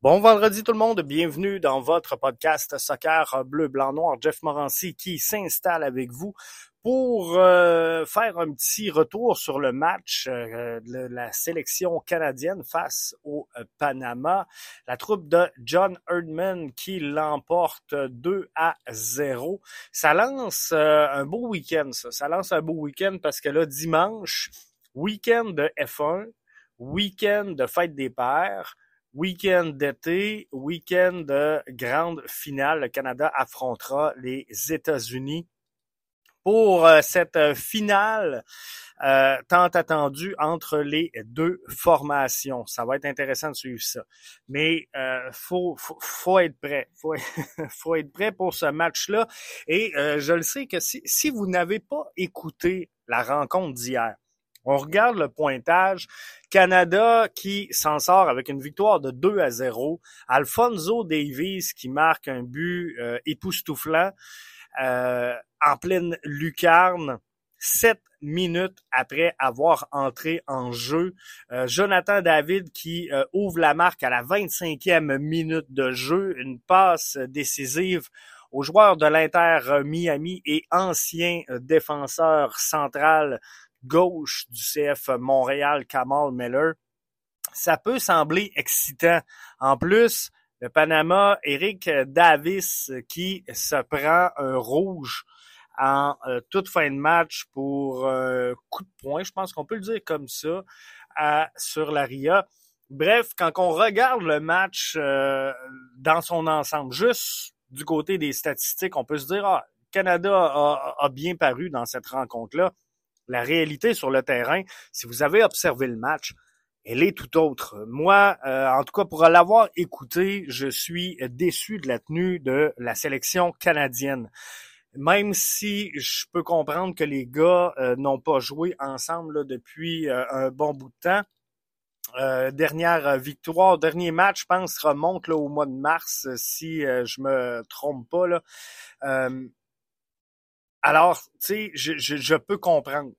Bon vendredi tout le monde, bienvenue dans votre podcast Soccer Bleu, Blanc, Noir. Jeff Morancy qui s'installe avec vous pour euh, faire un petit retour sur le match euh, de la sélection canadienne face au euh, Panama. La troupe de John Erdman qui l'emporte 2 à 0. Ça lance un beau week-end, ça. Ça lance un beau week-end parce que là, dimanche, week-end de F1, week-end de fête des pères, Week-end d'été, week-end de grande finale. Le Canada affrontera les États-Unis pour euh, cette euh, finale euh, tant attendue entre les deux formations. Ça va être intéressant de suivre ça. Mais euh, faut, faut, être prêt. Faut, faut être prêt pour ce match-là. Et je le sais que si, si vous n'avez pas écouté la rencontre d'hier, on regarde le pointage. Canada qui s'en sort avec une victoire de 2 à 0. Alfonso Davies qui marque un but euh, époustouflant euh, en pleine lucarne. Sept minutes après avoir entré en jeu. Euh, Jonathan David qui ouvre la marque à la 25e minute de jeu. Une passe décisive au joueur de l'Inter Miami et ancien défenseur central gauche du CF Montréal, Kamal Miller. Ça peut sembler excitant. En plus, le Panama, Eric Davis qui se prend un rouge en euh, toute fin de match pour euh, coup de poing, je pense qu'on peut le dire comme ça, sur la RIA. Bref, quand on regarde le match euh, dans son ensemble, juste du côté des statistiques, on peut se dire, ah, Canada a bien paru dans cette rencontre-là la réalité sur le terrain, si vous avez observé le match, elle est tout autre. Moi, euh, en tout cas, pour l'avoir écouté, je suis déçu de la tenue de la sélection canadienne. Même si je peux comprendre que les gars euh, n'ont pas joué ensemble depuis euh, un bon bout de temps. dernière victoire, dernier match, je pense, remonte au mois de mars, si je me trompe pas. Alors, tu sais, je, peux comprendre.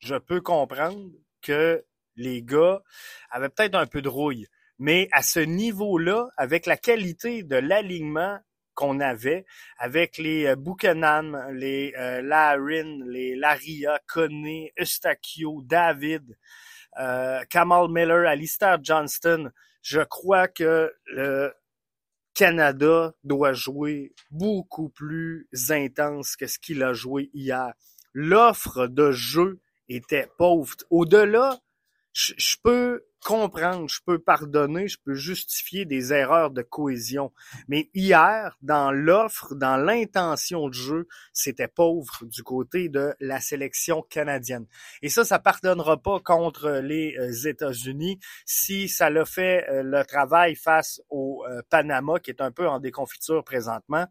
Je peux comprendre que les gars avaient peut-être un peu de rouille. Mais à ce niveau-là, avec la qualité de l'alignement qu'on avait, avec les euh, Buchanan, les euh, Larin, les Laria, Conné, Eustachio, David, euh, Kamal Miller, Alistair Johnston, je crois que le Canada doit jouer beaucoup plus intense que ce qu'il a joué hier. L'offre de jeu était pauvre. Au-delà, je peux comprendre, je peux pardonner, je peux justifier des erreurs de cohésion. Mais hier, dans l'offre, dans l'intention de jeu, c'était pauvre du côté de la sélection canadienne. Et ça, ça pardonnera pas contre les euh, États-Unis si ça l'a fait euh, le travail face au euh, Panama, qui est un peu en déconfiture présentement.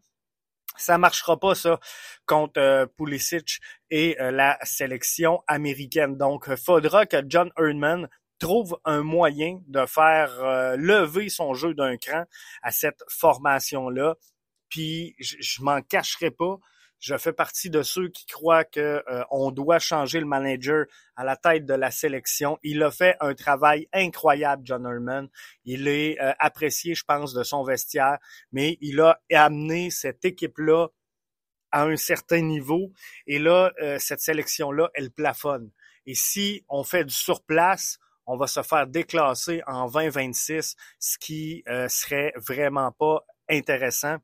Ça marchera pas ça contre Pulisic et la sélection américaine. Donc, faudra que John Erdman trouve un moyen de faire euh, lever son jeu d'un cran à cette formation-là. Puis je, je m'en cacherai pas. Je fais partie de ceux qui croient que euh, on doit changer le manager à la tête de la sélection. Il a fait un travail incroyable, John Herman. Il est euh, apprécié, je pense, de son vestiaire, mais il a amené cette équipe-là à un certain niveau. Et là, cette sélection-là, elle plafonne. Et si on fait du surplace, on va se faire déclasser en 2026, ce qui euh, serait vraiment pas intéressant.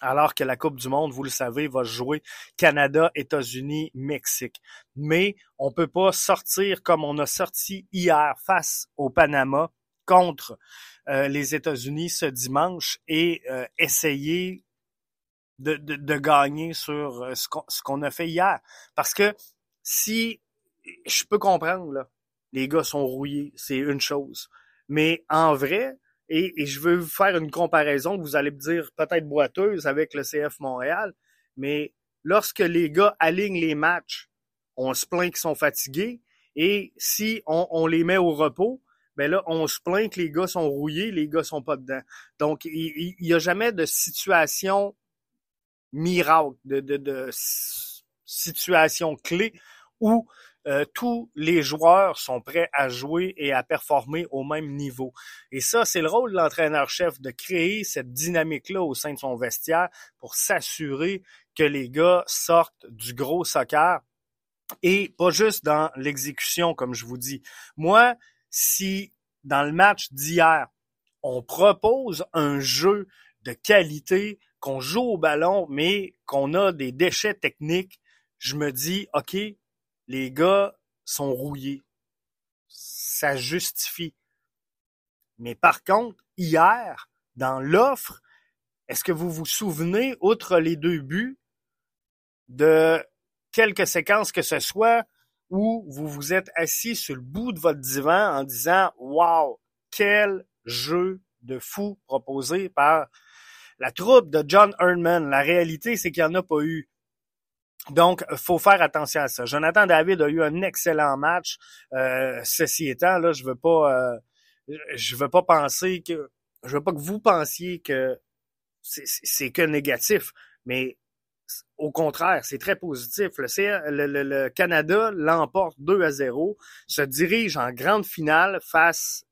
Alors que la Coupe du Monde, vous le savez, va jouer Canada, États-Unis, Mexique. Mais on peut pas sortir comme on a sorti hier face au Panama contre euh, les États-Unis ce dimanche et euh, essayer de, de, gagner sur ce qu'on a fait hier. Parce que si je peux comprendre, là, les gars sont rouillés, c'est une chose. Mais en vrai, et, je veux vous faire une comparaison vous allez me dire peut-être boiteuse avec le CF Montréal, mais lorsque les gars alignent les matchs, on se plaint qu'ils sont fatigués, et si on, les met au repos, ben là, on se plaint que les gars sont rouillés, les gars sont pas dedans. Donc, il n'y a jamais de situation miracle, de, de, de situation clé où euh, tous les joueurs sont prêts à jouer et à performer au même niveau. Et ça, c'est le rôle de l'entraîneur-chef de créer cette dynamique-là au sein de son vestiaire pour s'assurer que les gars sortent du gros soccer et pas juste dans l'exécution, comme je vous dis. Moi, si dans le match d'hier, on propose un jeu de qualité, qu'on joue au ballon, mais qu'on a des déchets techniques, je me dis, OK, les gars sont rouillés. Ça justifie. Mais par contre, hier, dans l'offre, est-ce que vous vous souvenez, outre les deux buts, de quelques séquences que ce soit où vous vous êtes assis sur le bout de votre divan en disant Wow, quel jeu de fou proposé par la troupe de John Erdman. La réalité, c'est qu'il n'y en a pas eu. Donc, faut faire attention à ça. Jonathan David a eu un excellent match. Euh, ceci étant, là, je veux pas, euh, je veux pas penser que, je veux pas que vous pensiez que c'est que négatif, mais au contraire, c'est très positif. Le, le, le Canada l'emporte 2 à 0, se dirige en grande finale face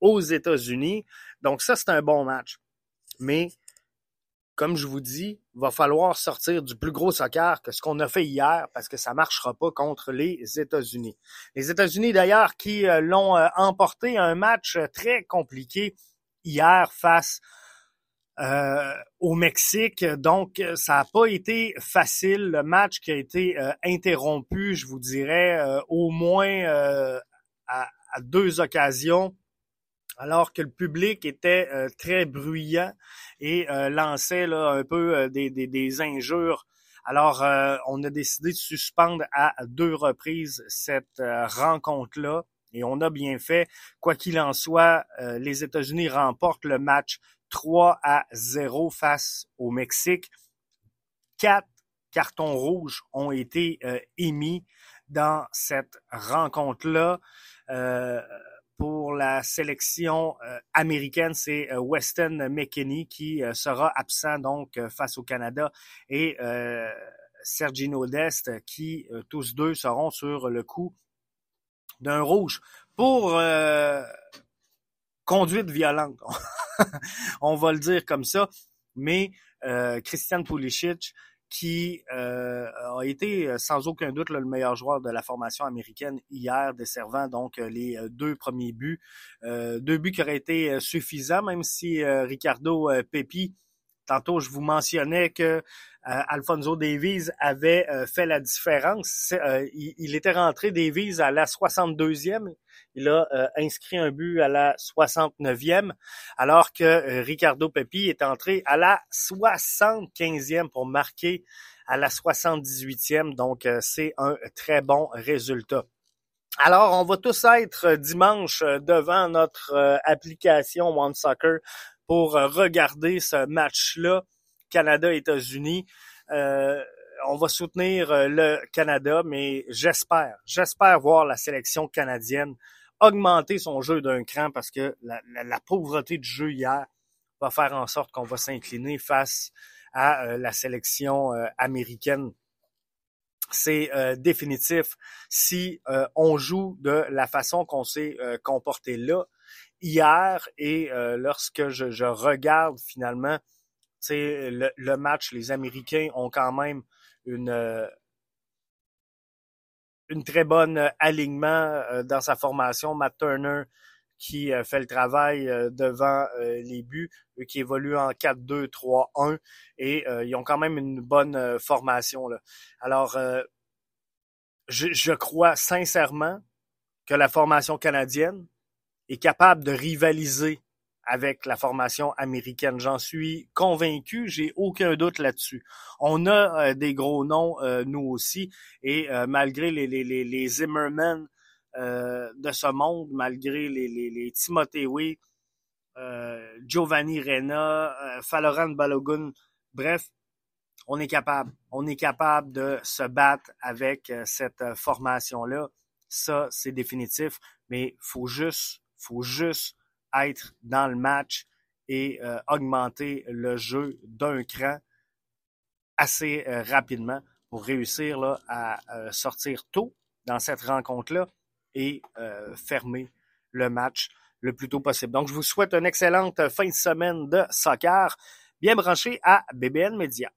aux États-Unis. Donc ça, c'est un bon match. Mais comme je vous dis, va falloir sortir du plus gros soccer que ce qu'on a fait hier parce que ça marchera pas contre les États-Unis. Les États-Unis d'ailleurs qui euh, l'ont euh, emporté un match très compliqué hier face euh, au Mexique. Donc, ça n'a pas été facile. Le match qui a été interrompu, je vous dirais, au moins à, deux occasions alors que le public était euh, très bruyant et euh, lançait là, un peu euh, des, des, des, injures. Alors, on a décidé de suspendre à deux reprises cette rencontre-là et on a bien fait. Quoi qu'il en soit, les États-Unis remportent le match 3 à 0 face au Mexique. Quatre cartons rouges ont été émis dans cette rencontre-là. Euh, pour la sélection euh, américaine, c'est euh, Weston McKinney qui euh, sera absent donc face au Canada et Sergino Dest qui tous deux seront sur le coup d'un rouge pour conduite violente. On va le dire comme ça, mais Christian Pulisic qui euh, a été euh, sans aucun doute le meilleur joueur de la formation américaine hier, desservant donc euh, les deux premiers buts. deux buts qui auraient été suffisants, même si Ricardo Pepi, tantôt je vous mentionnais que Alfonso Davies avait fait la différence. Il, il, était rentré Davies à la 62e il a euh, inscrit un but à la 69e, alors que euh, Ricardo Pepi est entré à la 75e pour marquer à la 78e. Donc, euh, c'est un très bon résultat. Alors, on va tous être dimanche devant notre application One Soccer pour regarder ce match-là, Canada-États-Unis. on va soutenir le Canada, mais j'espère, j'espère voir la sélection canadienne augmenter son jeu d'un cran parce que la, pauvreté du jeu hier va faire en sorte qu'on va s'incliner face à euh, la sélection euh, américaine. C'est euh, définitif si on joue de la façon qu'on s'est comporté là hier et lorsque je, je, regarde finalement le, le match, les Américains ont quand même une une très bonne euh, alignement euh, dans sa formation. Matt Turner qui euh, fait le travail devant les buts, qui évolue en 4-2-3-1 et ils ont quand même une bonne formation. Là. Alors, je, je crois sincèrement que la formation canadienne est capable de rivaliser avec la formation américaine. J'en suis convaincu, j'ai aucun doute là-dessus. On a euh, des gros noms, euh, nous aussi, et euh, malgré les, les, les, les Zimmerman de ce monde, malgré les, les, les Timothée Giovanni Rena, Faloran Balogun, bref, on est capable. On est capable de se battre avec cette formation-là. Ça, c'est définitif, mais faut juste, faut juste être dans le match et euh, augmenter le jeu d'un cran assez euh, rapidement pour réussir là, à euh, sortir tôt dans cette rencontre-là et euh, fermer le match le plus tôt possible. Donc, je vous souhaite une excellente fin de semaine de soccer, bien branché à BBN Media.